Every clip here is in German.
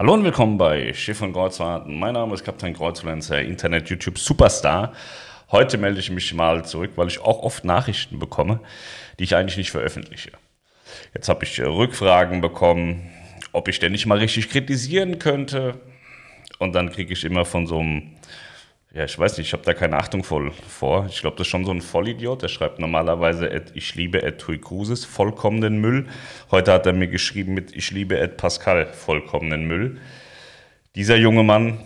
Hallo und willkommen bei Schiff und Kreuzfahrten. Mein Name ist Kapitän Kreuzfluencer, Internet-YouTube-Superstar. Heute melde ich mich mal zurück, weil ich auch oft Nachrichten bekomme, die ich eigentlich nicht veröffentliche. Jetzt habe ich äh, Rückfragen bekommen, ob ich denn nicht mal richtig kritisieren könnte. Und dann kriege ich immer von so einem ja, ich weiß nicht, ich habe da keine Achtung vor. Ich glaube, das ist schon so ein Vollidiot. Der schreibt normalerweise, at, ich liebe Ed Tui Cruises, vollkommenen Müll. Heute hat er mir geschrieben mit, ich liebe Ed Pascal, vollkommenen Müll. Dieser junge Mann,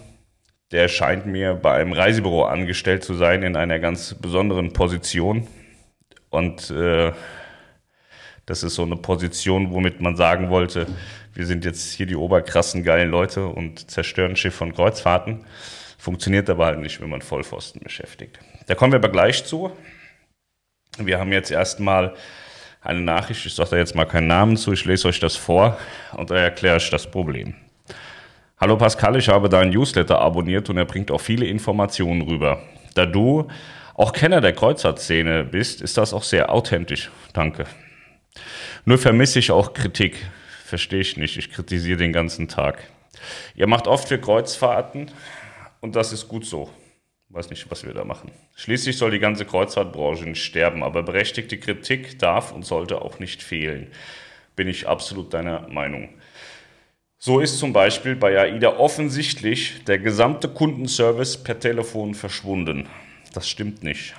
der scheint mir bei einem Reisebüro angestellt zu sein, in einer ganz besonderen Position. Und äh, das ist so eine Position, womit man sagen wollte, wir sind jetzt hier die oberkrassen geilen Leute und zerstören Schiff von Kreuzfahrten. Funktioniert aber halt nicht, wenn man Vollpfosten beschäftigt. Da kommen wir aber gleich zu. Wir haben jetzt erstmal eine Nachricht, ich sage da jetzt mal keinen Namen zu, ich lese euch das vor und da erkläre ich das Problem. Hallo Pascal, ich habe deinen Newsletter abonniert und er bringt auch viele Informationen rüber. Da du auch Kenner der Kreuzfahrtszene bist, ist das auch sehr authentisch. Danke. Nur vermisse ich auch Kritik. Verstehe ich nicht. Ich kritisiere den ganzen Tag. Ihr macht oft für Kreuzfahrten und das ist gut so. Weiß nicht, was wir da machen. Schließlich soll die ganze Kreuzfahrtbranche nicht sterben, aber berechtigte Kritik darf und sollte auch nicht fehlen. Bin ich absolut deiner Meinung. So ist zum Beispiel bei AIDA offensichtlich der gesamte Kundenservice per Telefon verschwunden. Das stimmt nicht.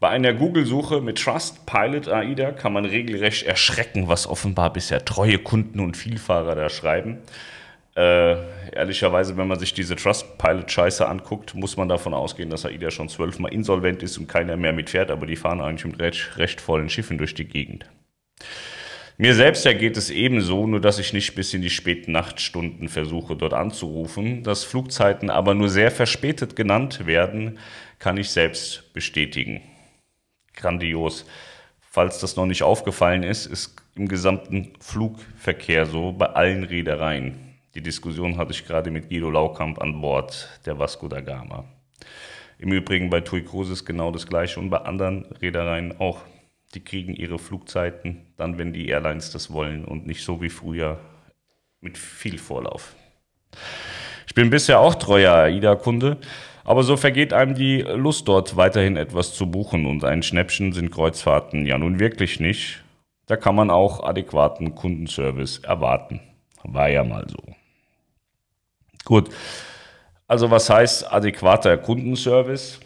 Bei einer Google-Suche mit Trustpilot AIDA kann man regelrecht erschrecken, was offenbar bisher treue Kunden und Vielfahrer da schreiben. Äh, ehrlicherweise, wenn man sich diese Trustpilot-Scheiße anguckt, muss man davon ausgehen, dass AIDA schon zwölfmal insolvent ist und keiner mehr mitfährt, aber die fahren eigentlich mit recht, recht vollen Schiffen durch die Gegend. Mir selbst ergeht es ebenso, nur dass ich nicht bis in die späten Nachtstunden versuche, dort anzurufen. Dass Flugzeiten aber nur sehr verspätet genannt werden, kann ich selbst bestätigen. Grandios. Falls das noch nicht aufgefallen ist, ist im gesamten Flugverkehr so bei allen Reedereien. Die Diskussion hatte ich gerade mit Guido Laukamp an Bord der Vasco da Gama. Im Übrigen bei TUI Cruises genau das gleiche und bei anderen Reedereien auch. Die kriegen ihre Flugzeiten dann, wenn die Airlines das wollen und nicht so wie früher mit viel Vorlauf. Ich bin bisher auch treuer AIDA-Kunde, aber so vergeht einem die Lust dort weiterhin etwas zu buchen und ein Schnäppchen sind Kreuzfahrten ja nun wirklich nicht. Da kann man auch adäquaten Kundenservice erwarten. War ja mal so. Gut. Also was heißt adäquater Kundenservice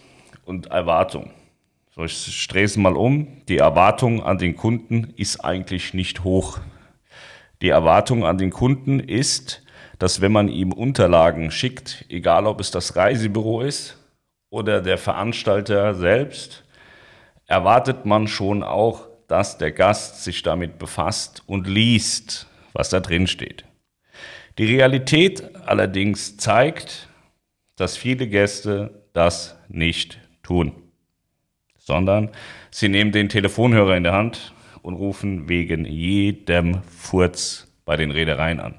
und Erwartung? So, ich strese mal um. Die Erwartung an den Kunden ist eigentlich nicht hoch. Die Erwartung an den Kunden ist, dass wenn man ihm Unterlagen schickt, egal ob es das Reisebüro ist oder der Veranstalter selbst, erwartet man schon auch, dass der Gast sich damit befasst und liest, was da drin steht. Die Realität allerdings zeigt, dass viele Gäste das nicht tun, sondern sie nehmen den Telefonhörer in der Hand und rufen wegen jedem Furz bei den Reedereien an.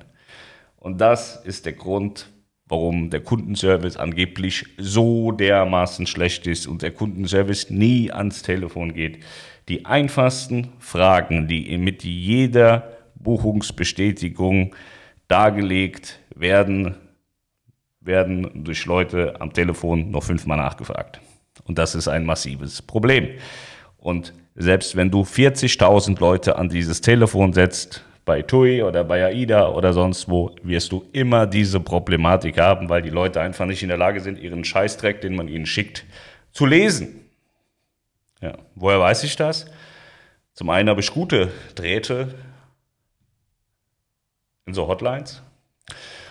Und das ist der Grund, warum der Kundenservice angeblich so dermaßen schlecht ist und der Kundenservice nie ans Telefon geht. Die einfachsten Fragen, die mit jeder Buchungsbestätigung dargelegt werden, werden durch Leute am Telefon noch fünfmal nachgefragt. Und das ist ein massives Problem. Und selbst wenn du 40.000 Leute an dieses Telefon setzt, bei TUI oder bei AIDA oder sonst wo, wirst du immer diese Problematik haben, weil die Leute einfach nicht in der Lage sind, ihren Scheißdreck, den man ihnen schickt, zu lesen. Ja, woher weiß ich das? Zum einen habe ich gute Drähte in so Hotlines.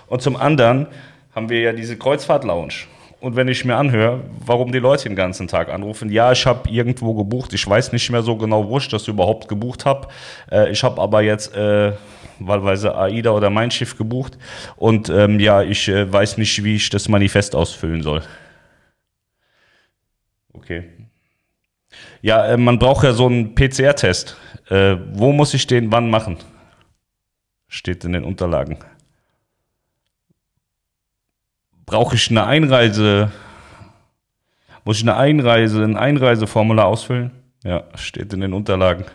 Und zum anderen haben wir ja diese Kreuzfahrt-Lounge. Und wenn ich mir anhöre, warum die Leute den ganzen Tag anrufen, ja, ich habe irgendwo gebucht, ich weiß nicht mehr so genau, wo ich das überhaupt gebucht habe. Äh, ich habe aber jetzt äh, wahlweise AIDA oder mein Schiff gebucht und ähm, ja, ich äh, weiß nicht, wie ich das Manifest ausfüllen soll. Okay. Ja, äh, man braucht ja so einen PCR-Test. Äh, wo muss ich den wann machen? Steht in den Unterlagen. Brauche ich eine Einreise? Muss ich eine Einreise, ein Einreiseformular ausfüllen? Ja, steht in den Unterlagen.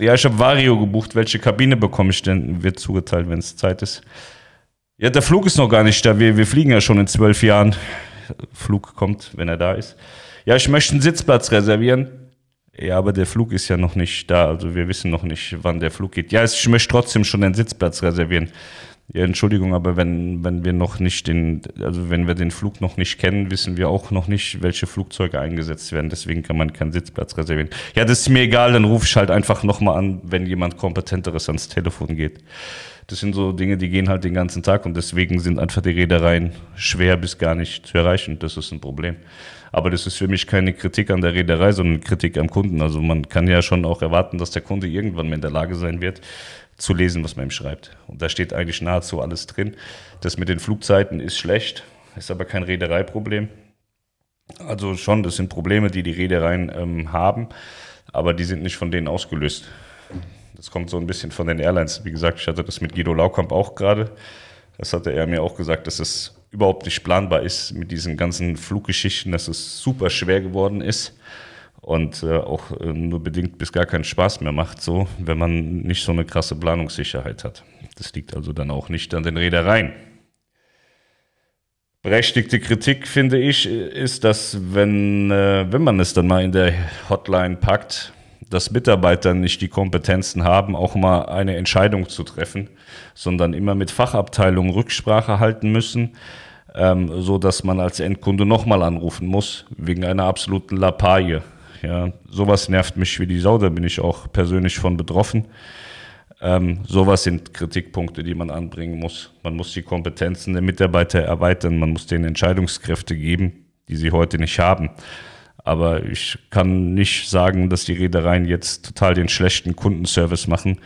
Ja, ich habe Vario gebucht. Welche Kabine bekomme ich denn? Wird zugeteilt, wenn es Zeit ist. Ja, der Flug ist noch gar nicht da. Wir, wir fliegen ja schon in zwölf Jahren. Flug kommt, wenn er da ist. Ja, ich möchte einen Sitzplatz reservieren. Ja, aber der Flug ist ja noch nicht da. Also wir wissen noch nicht, wann der Flug geht. Ja, ich möchte trotzdem schon einen Sitzplatz reservieren. Ja, Entschuldigung, aber wenn, wenn wir noch nicht den, also wenn wir den Flug noch nicht kennen, wissen wir auch noch nicht, welche Flugzeuge eingesetzt werden. Deswegen kann man keinen Sitzplatz reservieren. Ja, das ist mir egal, dann rufe ich halt einfach nochmal an, wenn jemand kompetenteres ans Telefon geht. Das sind so Dinge, die gehen halt den ganzen Tag und deswegen sind einfach die Reedereien schwer bis gar nicht zu erreichen. Das ist ein Problem. Aber das ist für mich keine Kritik an der Reederei, sondern Kritik am Kunden. Also man kann ja schon auch erwarten, dass der Kunde irgendwann mal in der Lage sein wird, zu lesen, was man ihm schreibt. Und da steht eigentlich nahezu alles drin. Das mit den Flugzeiten ist schlecht, ist aber kein Reedereiproblem. Also schon, das sind Probleme, die die Reedereien ähm, haben, aber die sind nicht von denen ausgelöst. Das kommt so ein bisschen von den Airlines. Wie gesagt, ich hatte das mit Guido Laukamp auch gerade. Das hatte er mir auch gesagt, dass es überhaupt nicht planbar ist mit diesen ganzen Fluggeschichten, dass es super schwer geworden ist und äh, auch äh, nur bedingt bis gar keinen Spaß mehr macht, so, wenn man nicht so eine krasse Planungssicherheit hat. Das liegt also dann auch nicht an den Reedereien. Berechtigte Kritik, finde ich, ist, dass wenn, äh, wenn man es dann mal in der Hotline packt, dass Mitarbeiter nicht die Kompetenzen haben, auch mal eine Entscheidung zu treffen, sondern immer mit Fachabteilungen Rücksprache halten müssen, ähm, so dass man als Endkunde nochmal anrufen muss, wegen einer absoluten Lappalie. Ja, sowas nervt mich wie die Sau, da bin ich auch persönlich von betroffen. Ähm, sowas sind Kritikpunkte, die man anbringen muss. Man muss die Kompetenzen der Mitarbeiter erweitern, man muss denen Entscheidungskräfte geben, die sie heute nicht haben. Aber ich kann nicht sagen, dass die Reedereien jetzt total den schlechten Kundenservice machen.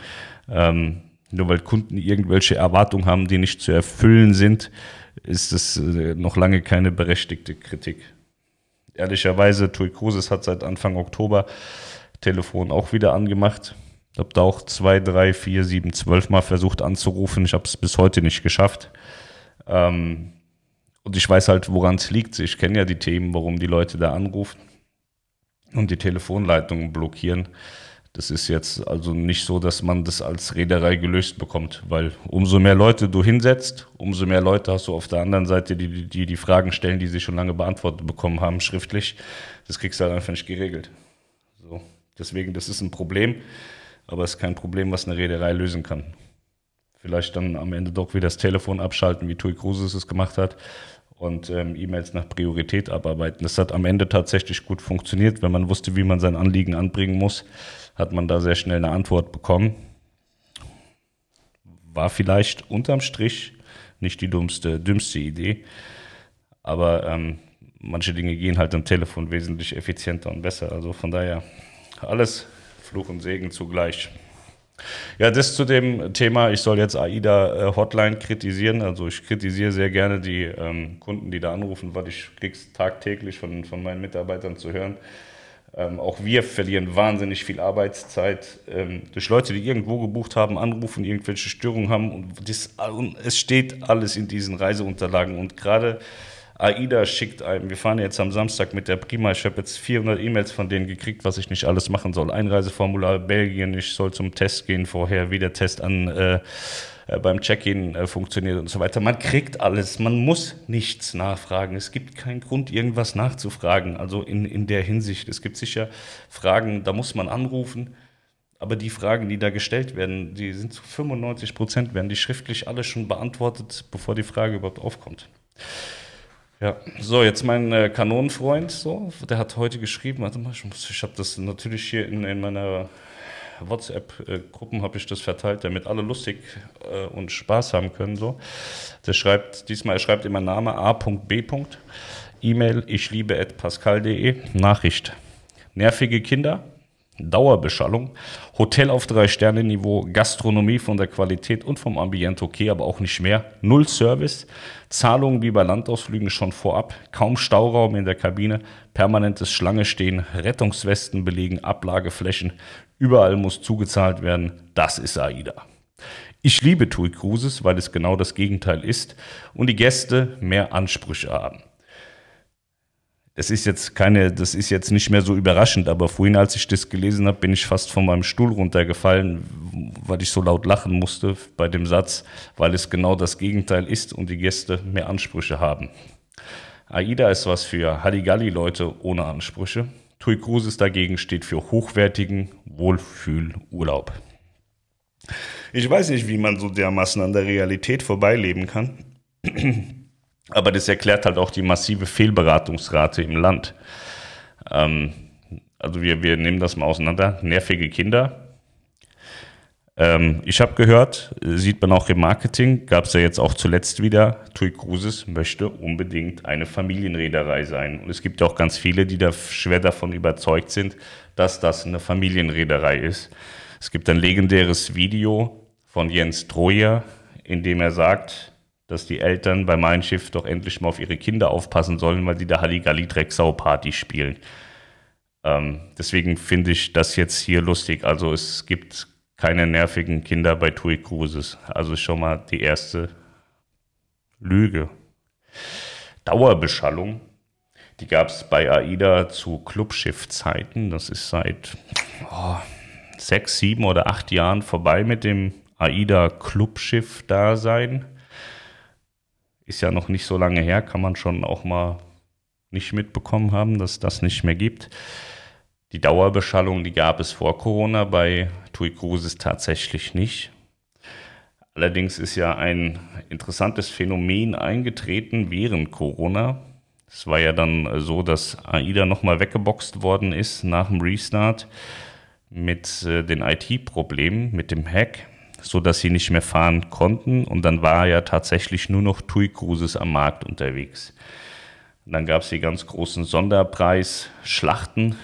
Ähm, nur weil Kunden irgendwelche Erwartungen haben, die nicht zu erfüllen sind, ist es äh, noch lange keine berechtigte Kritik ehrlicherweise, Tui Cruises hat seit Anfang Oktober Telefon auch wieder angemacht. Ich habe da auch zwei, drei, vier, sieben, zwölf Mal versucht anzurufen. Ich habe es bis heute nicht geschafft. Ähm, und ich weiß halt, woran es liegt. Ich kenne ja die Themen, warum die Leute da anrufen und die Telefonleitungen blockieren. Das ist jetzt also nicht so, dass man das als Reederei gelöst bekommt, weil umso mehr Leute du hinsetzt, umso mehr Leute hast du auf der anderen Seite, die die, die Fragen stellen, die sie schon lange beantwortet bekommen haben, schriftlich. Das kriegst du halt einfach nicht geregelt. So. Deswegen, das ist ein Problem, aber es ist kein Problem, was eine Reederei lösen kann. Vielleicht dann am Ende doch wieder das Telefon abschalten, wie Tui Cruises es gemacht hat und ähm, E-Mails nach Priorität abarbeiten. Das hat am Ende tatsächlich gut funktioniert, wenn man wusste, wie man sein Anliegen anbringen muss hat man da sehr schnell eine Antwort bekommen. War vielleicht unterm Strich nicht die dummste, dümmste Idee, aber ähm, manche Dinge gehen halt am Telefon wesentlich effizienter und besser. Also von daher alles Fluch und Segen zugleich. Ja, das zu dem Thema, ich soll jetzt AIDA äh, Hotline kritisieren. Also ich kritisiere sehr gerne die ähm, Kunden, die da anrufen, weil ich krieg's tagtäglich von, von meinen Mitarbeitern zu hören. Ähm, auch wir verlieren wahnsinnig viel Arbeitszeit ähm, durch Leute, die irgendwo gebucht haben, anrufen, irgendwelche Störungen haben. Und, das, und es steht alles in diesen Reiseunterlagen. Und gerade AIDA schickt einem, wir fahren jetzt am Samstag mit der Prima, ich habe jetzt 400 E-Mails von denen gekriegt, was ich nicht alles machen soll. Einreiseformular Belgien, ich soll zum Test gehen vorher, wie der Test an äh, äh, beim Check-in äh, funktioniert und so weiter. Man kriegt alles, man muss nichts nachfragen. Es gibt keinen Grund, irgendwas nachzufragen. Also in, in der Hinsicht. Es gibt sicher Fragen, da muss man anrufen. Aber die Fragen, die da gestellt werden, die sind zu 95 Prozent, werden die schriftlich alle schon beantwortet, bevor die Frage überhaupt aufkommt. Ja, so, jetzt mein äh, Kanonenfreund, so, der hat heute geschrieben, warte mal, ich, ich habe das natürlich hier in, in meiner WhatsApp-Gruppen habe ich das verteilt, damit alle lustig äh, und Spaß haben können. So. Der schreibt, diesmal, er schreibt immer Name a.b. E-Mail ich liebe at pascal.de. Nachricht. Nervige Kinder, Dauerbeschallung, Hotel auf drei Sterne Niveau, Gastronomie von der Qualität und vom Ambiente okay, aber auch nicht mehr. Null Service, Zahlungen wie bei Landausflügen schon vorab, kaum Stauraum in der Kabine, permanentes Schlange stehen, Rettungswesten belegen, Ablageflächen, Überall muss zugezahlt werden. Das ist AIDA. Ich liebe TUI Cruises, weil es genau das Gegenteil ist und die Gäste mehr Ansprüche haben. Es ist jetzt keine, das ist jetzt nicht mehr so überraschend, aber vorhin, als ich das gelesen habe, bin ich fast von meinem Stuhl runtergefallen, weil ich so laut lachen musste bei dem Satz, weil es genau das Gegenteil ist und die Gäste mehr Ansprüche haben. AIDA ist was für Halligalli-Leute ohne Ansprüche. Tui Cruises dagegen steht für hochwertigen Wohlfühlurlaub. Ich weiß nicht, wie man so dermaßen an der Realität vorbeileben kann. Aber das erklärt halt auch die massive Fehlberatungsrate im Land. Ähm, also wir, wir nehmen das mal auseinander. Nervige Kinder. Ähm, ich habe gehört, sieht man auch im Marketing, gab es ja jetzt auch zuletzt wieder, TUI Cruises möchte unbedingt eine Familienreederei sein. Und es gibt ja auch ganz viele, die da schwer davon überzeugt sind, dass das eine Familienreederei ist. Es gibt ein legendäres Video von Jens Trojer, in dem er sagt, dass die Eltern bei Mein Schiff doch endlich mal auf ihre Kinder aufpassen sollen, weil die da Halligalli Drecksau Party spielen. Ähm, deswegen finde ich das jetzt hier lustig. Also es gibt keine nervigen Kinder bei TUI Cruises. Also schon mal die erste Lüge. Dauerbeschallung, die gab es bei AIDA zu Clubschiffzeiten. Das ist seit oh, sechs, sieben oder acht Jahren vorbei mit dem AIDA Clubschiff-Dasein ist ja noch nicht so lange her, kann man schon auch mal nicht mitbekommen haben, dass das nicht mehr gibt. Die Dauerbeschallung, die gab es vor Corona bei TUI Cruises tatsächlich nicht. Allerdings ist ja ein interessantes Phänomen eingetreten während Corona. Es war ja dann so, dass AIDA nochmal weggeboxt worden ist nach dem Restart mit äh, den IT-Problemen, mit dem Hack so dass sie nicht mehr fahren konnten. Und dann war ja tatsächlich nur noch TUI Cruises am Markt unterwegs. Und dann gab es die ganz großen Sonderpreis-Schlachten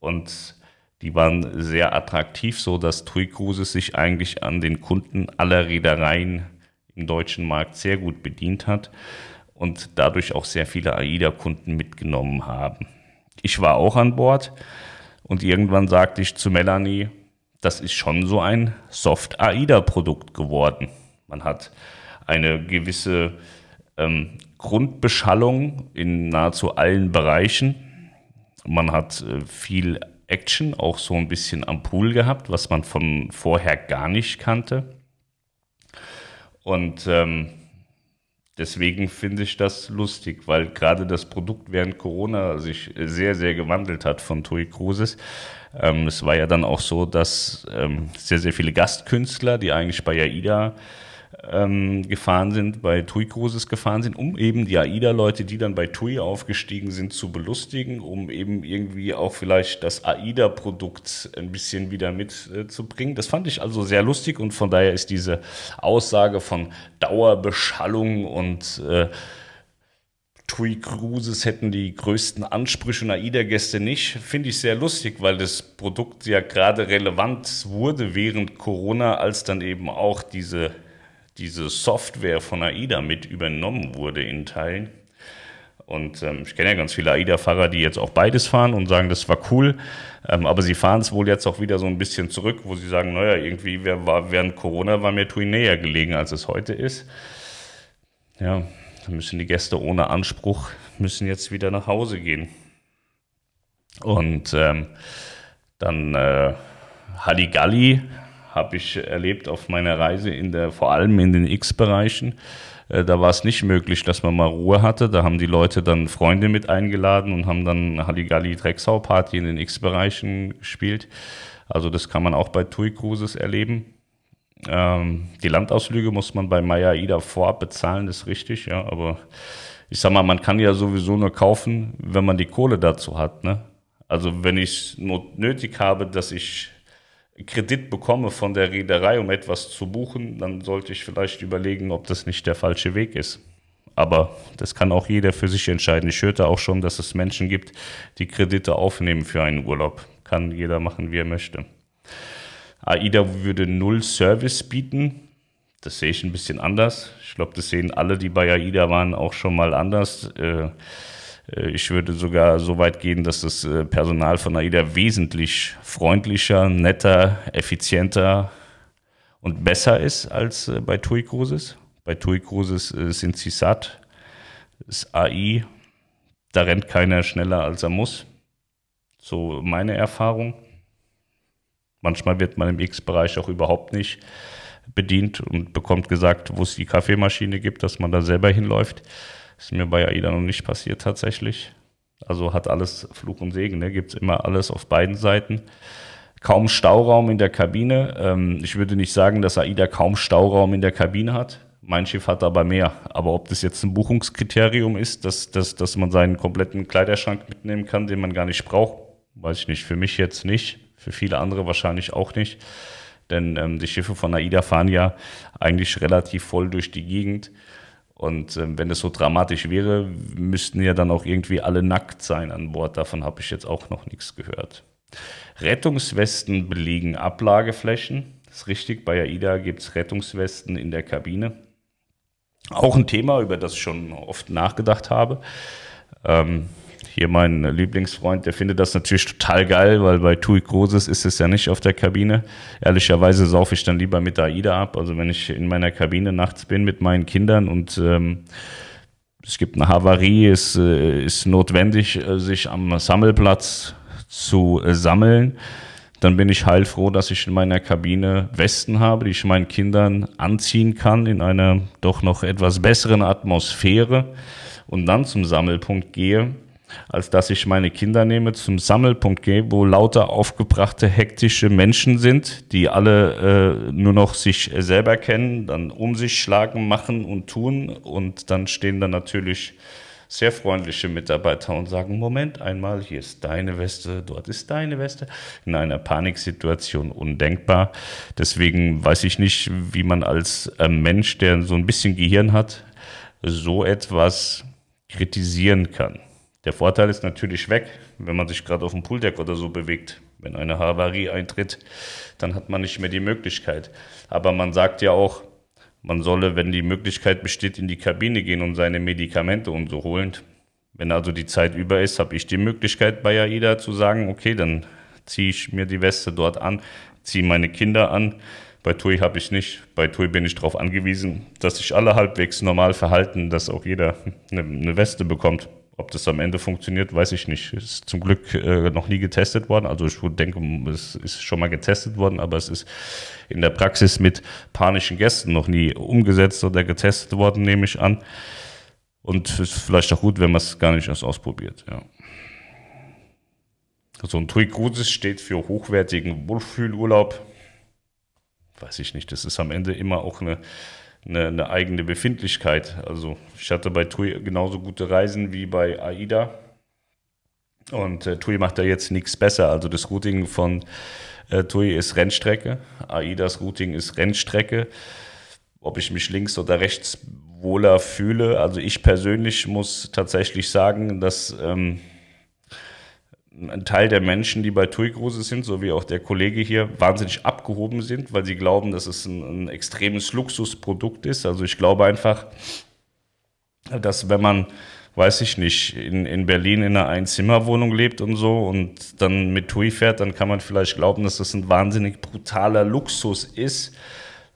und die waren sehr attraktiv, so dass TUI Cruises sich eigentlich an den Kunden aller Reedereien im deutschen Markt sehr gut bedient hat und dadurch auch sehr viele AIDA-Kunden mitgenommen haben. Ich war auch an Bord und irgendwann sagte ich zu Melanie, das ist schon so ein Soft-AIDA-Produkt geworden. Man hat eine gewisse ähm, Grundbeschallung in nahezu allen Bereichen. Man hat äh, viel Action, auch so ein bisschen am Pool gehabt, was man von vorher gar nicht kannte. Und ähm, deswegen finde ich das lustig, weil gerade das Produkt während Corona sich sehr, sehr gewandelt hat von TUI Cruises. Ähm, es war ja dann auch so, dass ähm, sehr, sehr viele Gastkünstler, die eigentlich bei AIDA ähm, gefahren sind, bei TUI Cruises gefahren sind, um eben die AIDA-Leute, die dann bei TUI aufgestiegen sind, zu belustigen, um eben irgendwie auch vielleicht das AIDA-Produkt ein bisschen wieder mitzubringen. Äh, das fand ich also sehr lustig und von daher ist diese Aussage von Dauerbeschallung und äh, TUI Cruises hätten die größten Ansprüche und AIDA-Gäste nicht, finde ich sehr lustig, weil das Produkt ja gerade relevant wurde während Corona, als dann eben auch diese, diese Software von AIDA mit übernommen wurde in Teilen. Und ähm, ich kenne ja ganz viele AIDA-Fahrer, die jetzt auch beides fahren und sagen, das war cool. Ähm, aber sie fahren es wohl jetzt auch wieder so ein bisschen zurück, wo sie sagen, naja, irgendwie war, während Corona war mir TUI näher gelegen, als es heute ist. Ja, müssen die Gäste ohne Anspruch, müssen jetzt wieder nach Hause gehen. Und ähm, dann äh, Halligalli habe ich erlebt auf meiner Reise in der, vor allem in den X-Bereichen. Äh, da war es nicht möglich, dass man mal Ruhe hatte. Da haben die Leute dann Freunde mit eingeladen und haben dann Halligalli Drecksau Party in den X-Bereichen gespielt. Also das kann man auch bei TUI Cruises erleben. Ähm, die Landausflüge muss man bei Maya Ida vorab bezahlen, das ist richtig, ja, aber ich sag mal, man kann ja sowieso nur kaufen, wenn man die Kohle dazu hat, ne? Also wenn ich nötig habe, dass ich Kredit bekomme von der Reederei, um etwas zu buchen, dann sollte ich vielleicht überlegen, ob das nicht der falsche Weg ist. Aber das kann auch jeder für sich entscheiden. Ich hörte auch schon, dass es Menschen gibt, die Kredite aufnehmen für einen Urlaub. Kann jeder machen, wie er möchte. AIDA würde null Service bieten. Das sehe ich ein bisschen anders. Ich glaube, das sehen alle, die bei AIDA waren, auch schon mal anders. Äh, ich würde sogar so weit gehen, dass das äh, Personal von AIDA wesentlich freundlicher, netter, effizienter und besser ist als bei TUI Cruises. Bei TUI Cruises sind sie satt. Das AI, da rennt keiner schneller, als er muss. So meine Erfahrung. Manchmal wird man im X-Bereich auch überhaupt nicht bedient und bekommt gesagt, wo es die Kaffeemaschine gibt, dass man da selber hinläuft. Ist mir bei AIDA noch nicht passiert tatsächlich. Also hat alles Fluch und Segen, ne? gibt es immer alles auf beiden Seiten. Kaum Stauraum in der Kabine. Ähm, ich würde nicht sagen, dass AIDA kaum Stauraum in der Kabine hat. Mein Schiff hat aber mehr. Aber ob das jetzt ein Buchungskriterium ist, dass, dass, dass man seinen kompletten Kleiderschrank mitnehmen kann, den man gar nicht braucht, weiß ich nicht. Für mich jetzt nicht. Für viele andere wahrscheinlich auch nicht. Denn ähm, die Schiffe von AIDA fahren ja eigentlich relativ voll durch die Gegend. Und ähm, wenn es so dramatisch wäre, müssten ja dann auch irgendwie alle nackt sein an Bord. Davon habe ich jetzt auch noch nichts gehört. Rettungswesten belegen Ablageflächen. Das ist richtig, bei AIDA gibt es Rettungswesten in der Kabine. Auch ein Thema, über das ich schon oft nachgedacht habe. Ähm, hier mein Lieblingsfreund, der findet das natürlich total geil, weil bei TUI Cruises ist es ja nicht auf der Kabine. Ehrlicherweise saufe ich dann lieber mit AIDA ab. Also wenn ich in meiner Kabine nachts bin mit meinen Kindern und ähm, es gibt eine Havarie, es äh, ist notwendig, äh, sich am Sammelplatz zu äh, sammeln, dann bin ich heilfroh, dass ich in meiner Kabine Westen habe, die ich meinen Kindern anziehen kann in einer doch noch etwas besseren Atmosphäre und dann zum Sammelpunkt gehe als dass ich meine Kinder nehme, zum Sammelpunkt gehe, wo lauter aufgebrachte, hektische Menschen sind, die alle äh, nur noch sich selber kennen, dann um sich schlagen, machen und tun. Und dann stehen da natürlich sehr freundliche Mitarbeiter und sagen, Moment einmal, hier ist deine Weste, dort ist deine Weste. In einer Paniksituation undenkbar. Deswegen weiß ich nicht, wie man als äh, Mensch, der so ein bisschen Gehirn hat, so etwas kritisieren kann. Der Vorteil ist natürlich weg, wenn man sich gerade auf dem Pooldeck oder so bewegt. Wenn eine Havarie eintritt, dann hat man nicht mehr die Möglichkeit. Aber man sagt ja auch, man solle, wenn die Möglichkeit besteht, in die Kabine gehen und seine Medikamente und so holen. Wenn also die Zeit über ist, habe ich die Möglichkeit bei AIDA zu sagen, okay, dann ziehe ich mir die Weste dort an, ziehe meine Kinder an. Bei TUI habe ich nicht. Bei TUI bin ich darauf angewiesen, dass sich alle halbwegs normal verhalten, dass auch jeder eine, eine Weste bekommt. Ob das am Ende funktioniert, weiß ich nicht. Ist zum Glück äh, noch nie getestet worden. Also ich denke, es ist schon mal getestet worden, aber es ist in der Praxis mit panischen Gästen noch nie umgesetzt oder getestet worden, nehme ich an. Und es ist vielleicht auch gut, wenn man es gar nicht erst ausprobiert. Ja. So ein TUI Cruises steht für hochwertigen Wohlfühlurlaub. Weiß ich nicht. Das ist am Ende immer auch eine eine, eine eigene Befindlichkeit. Also ich hatte bei TUI genauso gute Reisen wie bei AIDA. Und äh, TUI macht da jetzt nichts besser. Also das Routing von äh, TUI ist Rennstrecke, AIDAs Routing ist Rennstrecke. Ob ich mich links oder rechts wohler fühle. Also ich persönlich muss tatsächlich sagen, dass ähm, ein Teil der Menschen, die bei TUI Cruises sind, so wie auch der Kollege hier, wahnsinnig abgehoben sind, weil sie glauben, dass es ein, ein extremes Luxusprodukt ist. Also ich glaube einfach, dass wenn man, weiß ich nicht, in, in Berlin in einer Einzimmerwohnung lebt und so und dann mit TUI fährt, dann kann man vielleicht glauben, dass das ein wahnsinnig brutaler Luxus ist.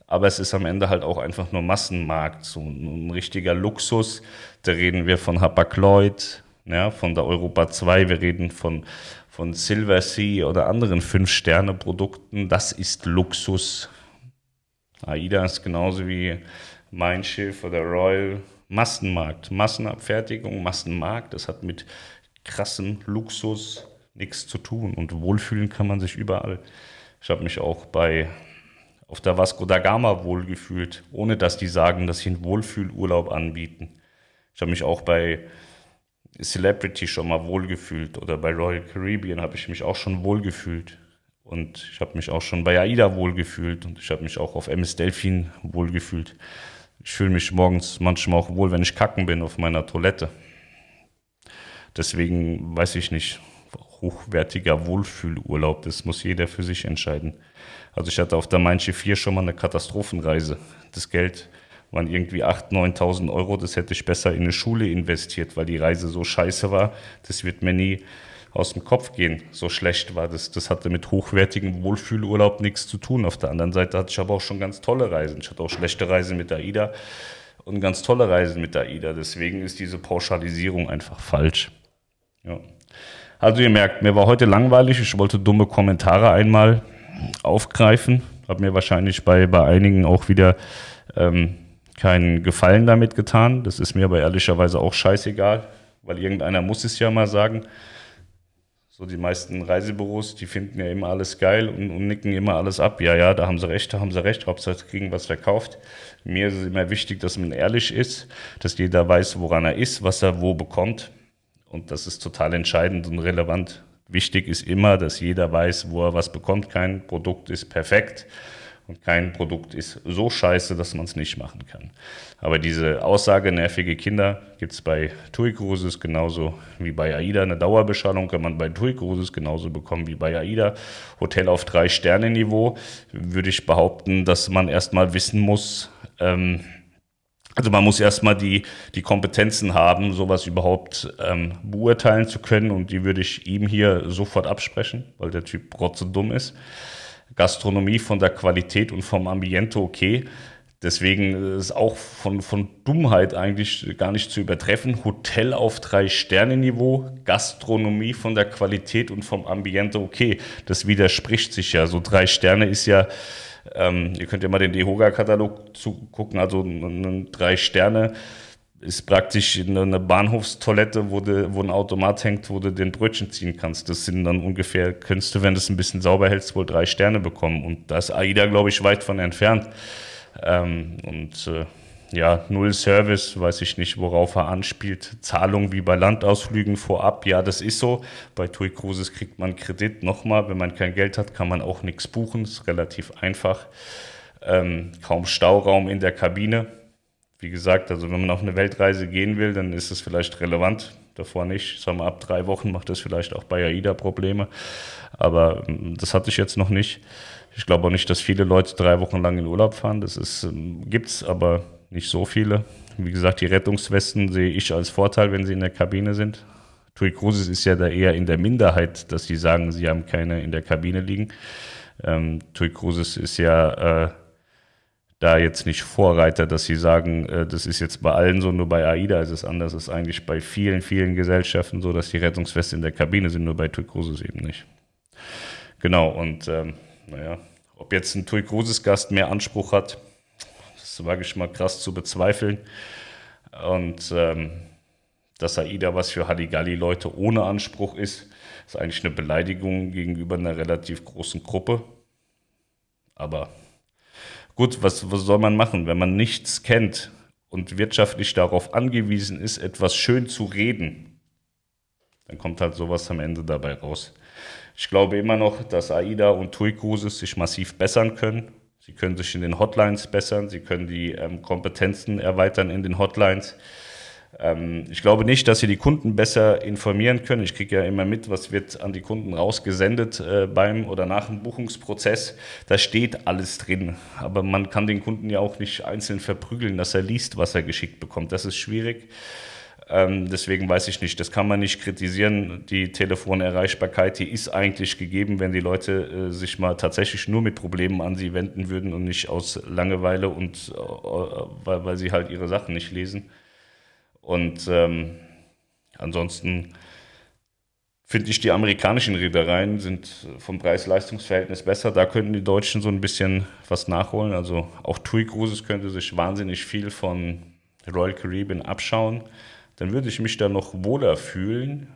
Aber es ist am Ende halt auch einfach nur Massenmarkt, so ein, ein richtiger Luxus. Da reden wir von Hapag-Lloyd, ja, von der Europa 2, wir reden von, von Silver Sea oder anderen Fünf-Sterne-Produkten. Das ist Luxus. AIDA ist genauso wie Mein Schiff oder Royal. Massenmarkt, Massenabfertigung, Massenmarkt. Das hat mit krassem Luxus nichts zu tun. Und wohlfühlen kann man sich überall. Ich habe mich auch bei auf der Vasco da Gama wohlgefühlt, ohne dass die sagen, dass sie einen Wohlfühlurlaub anbieten. Ich habe mich auch bei Celebrity schon mal wohlgefühlt oder bei Royal Caribbean habe ich mich auch schon wohlgefühlt. Und ich habe mich auch schon bei AIDA wohlgefühlt und ich habe mich auch auf MS Delfin wohlgefühlt. Ich fühle mich morgens manchmal auch wohl, wenn ich kacken bin auf meiner Toilette. Deswegen weiß ich nicht, hochwertiger Wohlfühlurlaub, das muss jeder für sich entscheiden. Also ich hatte auf der Main 4 schon mal eine Katastrophenreise. Das Geld waren irgendwie 8.000, 9.000 Euro. Das hätte ich besser in eine Schule investiert, weil die Reise so scheiße war. Das wird mir nie aus dem Kopf gehen. So schlecht war das. Das hatte mit hochwertigem Wohlfühlurlaub nichts zu tun. Auf der anderen Seite hatte ich aber auch schon ganz tolle Reisen. Ich hatte auch schlechte Reisen mit AIDA und ganz tolle Reisen mit AIDA. Deswegen ist diese Pauschalisierung einfach falsch. Ja. Also ihr merkt, mir war heute langweilig. Ich wollte dumme Kommentare einmal aufgreifen. Habe mir wahrscheinlich bei, bei einigen auch wieder ähm, keinen Gefallen damit getan. Das ist mir aber ehrlicherweise auch scheißegal, weil irgendeiner muss es ja mal sagen. So die meisten Reisebüros, die finden ja immer alles geil und, und, nicken immer alles ab. Ja, ja, da haben sie recht, da haben sie recht. Hauptsache kriegen was verkauft. Mir ist es immer wichtig, dass man ehrlich ist, dass jeder weiß, woran er ist, was er wo bekommt. Und das ist total entscheidend und relevant. Wichtig ist immer, dass jeder weiß, wo er was bekommt. Kein Produkt ist perfekt kein Produkt ist so scheiße, dass man es nicht machen kann. Aber diese Aussage, nervige Kinder, gibt es bei TUI Cruises genauso wie bei AIDA. Eine Dauerbeschallung kann man bei TUI Cruises genauso bekommen wie bei AIDA. Hotel auf drei Sterne Niveau würde ich behaupten, dass man erstmal wissen muss, ähm, also man muss erstmal die, die Kompetenzen haben, sowas überhaupt ähm, beurteilen zu können und die würde ich ihm hier sofort absprechen, weil der Typ dumm ist. Gastronomie von der Qualität und vom Ambiente okay. Deswegen ist auch von, von Dummheit eigentlich gar nicht zu übertreffen. Hotel auf drei Sterne Niveau, Gastronomie von der Qualität und vom Ambiente okay. Das widerspricht sich ja. So drei Sterne ist ja ähm, ihr könnt ja mal den Dehoga-Katalog zugucken, also ein, drei Sterne ist praktisch eine Bahnhofstoilette, wo, de, wo ein Automat hängt, wo du den Brötchen ziehen kannst. Das sind dann ungefähr, könntest du, wenn du es ein bisschen sauber hältst, wohl drei Sterne bekommen. Und da ist AIDA, glaube ich, weit von entfernt. Ähm, und äh, ja, null Service, weiß ich nicht, worauf er anspielt. Zahlung wie bei Landausflügen vorab, ja, das ist so. Bei TUI Cruises kriegt man Kredit nochmal. Wenn man kein Geld hat, kann man auch nichts buchen. Ist relativ einfach. Ähm, kaum Stauraum in der Kabine. Wie gesagt, also wenn man auf eine Weltreise gehen will, dann ist es vielleicht relevant. Davor nicht. Sagen wir, ab drei Wochen macht das vielleicht auch bei AIDA Probleme. Aber ähm, das hatte ich jetzt noch nicht. Ich glaube auch nicht, dass viele Leute drei Wochen lang in Urlaub fahren. Das ähm, gibt's, aber nicht so viele. Wie gesagt, die Rettungswesten sehe ich als Vorteil, wenn sie in der Kabine sind. TUI Cruises ist ja da eher in der Minderheit, dass sie sagen, sie haben keine in der Kabine liegen. Ähm, TUI Cruises ist ja äh, da jetzt nicht Vorreiter, dass sie sagen, äh, das ist jetzt bei allen so, nur bei AIDA ist es anders. Es ist eigentlich bei vielen, vielen Gesellschaften so, dass die Rettungsweste in der Kabine sind, nur bei TUI Cruises eben nicht. Genau, und ähm, naja, ob jetzt ein TUI Cruises Gast mehr Anspruch hat, das wage ich mal krass zu bezweifeln. Und ähm, dass AIDA was für Halligalli-Leute ohne Anspruch ist, ist eigentlich eine Beleidigung gegenüber einer relativ großen Gruppe. Aber gut, was, was soll man machen, wenn man nichts kennt und wirtschaftlich darauf angewiesen ist, etwas schön zu reden? Dann kommt halt sowas am Ende dabei raus. Ich glaube immer noch, dass AIDA und TUI Cruises sich massiv bessern können Sie können sich in den Hotlines bessern, Sie können die ähm, Kompetenzen erweitern in den Hotlines. Ähm, ich glaube nicht, dass Sie die Kunden besser informieren können. Ich kriege ja immer mit, was wird an die Kunden rausgesendet äh, beim oder nach dem Buchungsprozess. Da steht alles drin. Aber man kann den Kunden ja auch nicht einzeln verprügeln, dass er liest, was er geschickt bekommt. Das ist schwierig. Ähm, deswegen weiß ich nicht, das kann man nicht kritisieren. Die Telefonerreichbarkeit, die ist eigentlich gegeben, wenn die Leute äh, sich mal tatsächlich nur mit Problemen an sie wenden würden und nicht aus Langeweile und äh, weil, weil, sie halt ihre Sachen nicht lesen. Und ähm, ansonsten finde ich, die amerikanischen Reedereien sind vom Preis-Leistungs-Verhältnis besser. Da könnten die Deutschen so ein bisschen was nachholen. Also auch TUI Cruises könnte sich wahnsinnig viel von Royal Caribbean abschauen dann würde ich mich da noch wohler fühlen.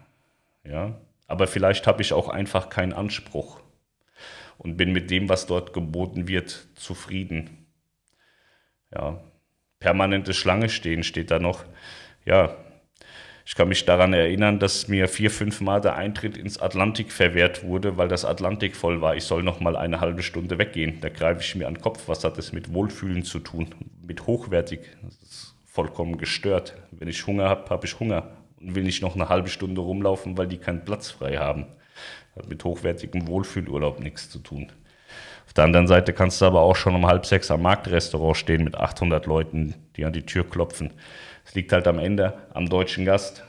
Ja, aber vielleicht habe ich auch einfach keinen Anspruch und bin mit dem, was dort geboten wird, zufrieden. Ja, permanente Schlange stehen steht da noch. Ja, ich kann mich daran erinnern, dass mir vier, fünf Mal der Eintritt ins Atlantik verwehrt wurde, weil das Atlantik voll war. Ich soll noch mal eine halbe Stunde weggehen. Da greife ich mir an den Kopf. Was hat das mit Wohlfühlen zu tun? Mit hochwertig. Das ist vollkommen gestört. Wenn ich Hunger habe, habe ich Hunger und will nicht noch eine halbe Stunde rumlaufen, weil die keinen Platz frei haben. Hat mit hochwertigem Wohlfühlurlaub nichts zu tun. Auf der anderen Seite kannst du aber auch schon um halb sechs am Marktrestaurant stehen mit 800 Leuten, die an die Tür klopfen. Es liegt halt am Ende am deutschen Gast.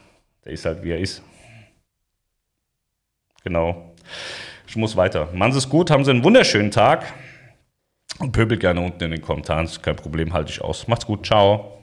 Der ist halt wie er ist. Genau. Ich muss weiter. Machen Sie es gut, haben Sie einen wunderschönen Tag. Und pöbelt gerne unten in den Kommentaren, kein Problem, halte ich aus. Macht's gut, ciao.